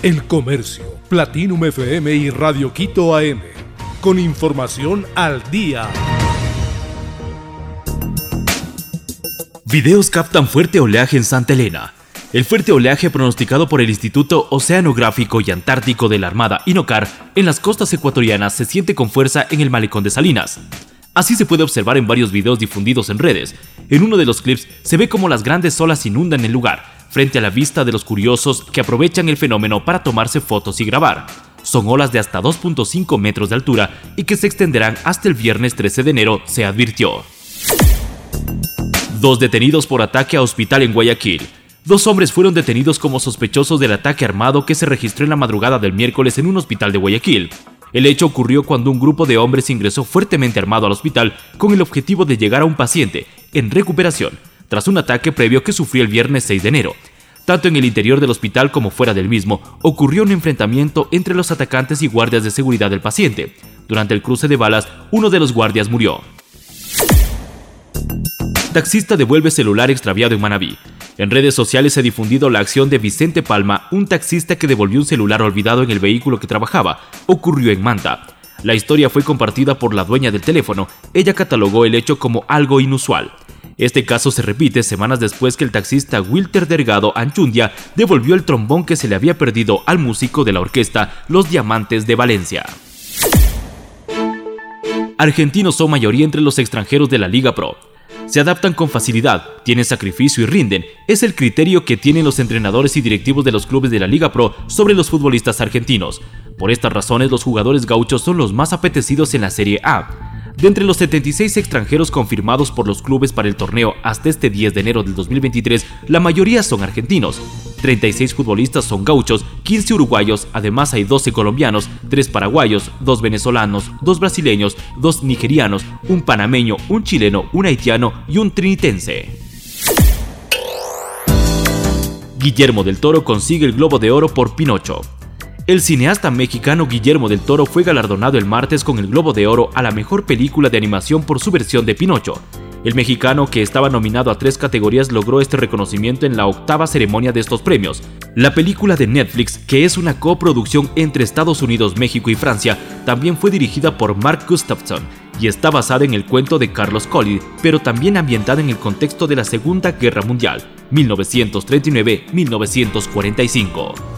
El Comercio, Platinum FM y Radio Quito AM. Con información al día. Videos captan fuerte oleaje en Santa Elena. El fuerte oleaje pronosticado por el Instituto Oceanográfico y Antártico de la Armada INOCAR en las costas ecuatorianas se siente con fuerza en el malecón de Salinas. Así se puede observar en varios videos difundidos en redes. En uno de los clips se ve como las grandes olas inundan el lugar, frente a la vista de los curiosos que aprovechan el fenómeno para tomarse fotos y grabar. Son olas de hasta 2.5 metros de altura y que se extenderán hasta el viernes 13 de enero, se advirtió. Dos detenidos por ataque a hospital en Guayaquil. Dos hombres fueron detenidos como sospechosos del ataque armado que se registró en la madrugada del miércoles en un hospital de Guayaquil. El hecho ocurrió cuando un grupo de hombres ingresó fuertemente armado al hospital con el objetivo de llegar a un paciente en recuperación tras un ataque previo que sufrió el viernes 6 de enero. Tanto en el interior del hospital como fuera del mismo, ocurrió un enfrentamiento entre los atacantes y guardias de seguridad del paciente. Durante el cruce de balas, uno de los guardias murió. Taxista devuelve celular extraviado en Manabí. En redes sociales se ha difundido la acción de Vicente Palma, un taxista que devolvió un celular olvidado en el vehículo que trabajaba. Ocurrió en Manta. La historia fue compartida por la dueña del teléfono. Ella catalogó el hecho como algo inusual. Este caso se repite semanas después que el taxista Wilter Delgado Anchundia devolvió el trombón que se le había perdido al músico de la orquesta Los Diamantes de Valencia. Argentinos son mayoría entre los extranjeros de la Liga Pro. Se adaptan con facilidad, tienen sacrificio y rinden. Es el criterio que tienen los entrenadores y directivos de los clubes de la Liga Pro sobre los futbolistas argentinos. Por estas razones, los jugadores gauchos son los más apetecidos en la Serie A. De entre los 76 extranjeros confirmados por los clubes para el torneo hasta este 10 de enero del 2023, la mayoría son argentinos. 36 futbolistas son gauchos, 15 uruguayos, además hay 12 colombianos, 3 paraguayos, 2 venezolanos, 2 brasileños, 2 nigerianos, un panameño, un chileno, un haitiano y un trinitense. Guillermo del Toro consigue el Globo de Oro por Pinocho. El cineasta mexicano Guillermo del Toro fue galardonado el martes con el Globo de Oro a la mejor película de animación por su versión de Pinocho. El mexicano, que estaba nominado a tres categorías, logró este reconocimiento en la octava ceremonia de estos premios. La película de Netflix, que es una coproducción entre Estados Unidos, México y Francia, también fue dirigida por Mark Gustafson y está basada en el cuento de Carlos Collins, pero también ambientada en el contexto de la Segunda Guerra Mundial, 1939-1945.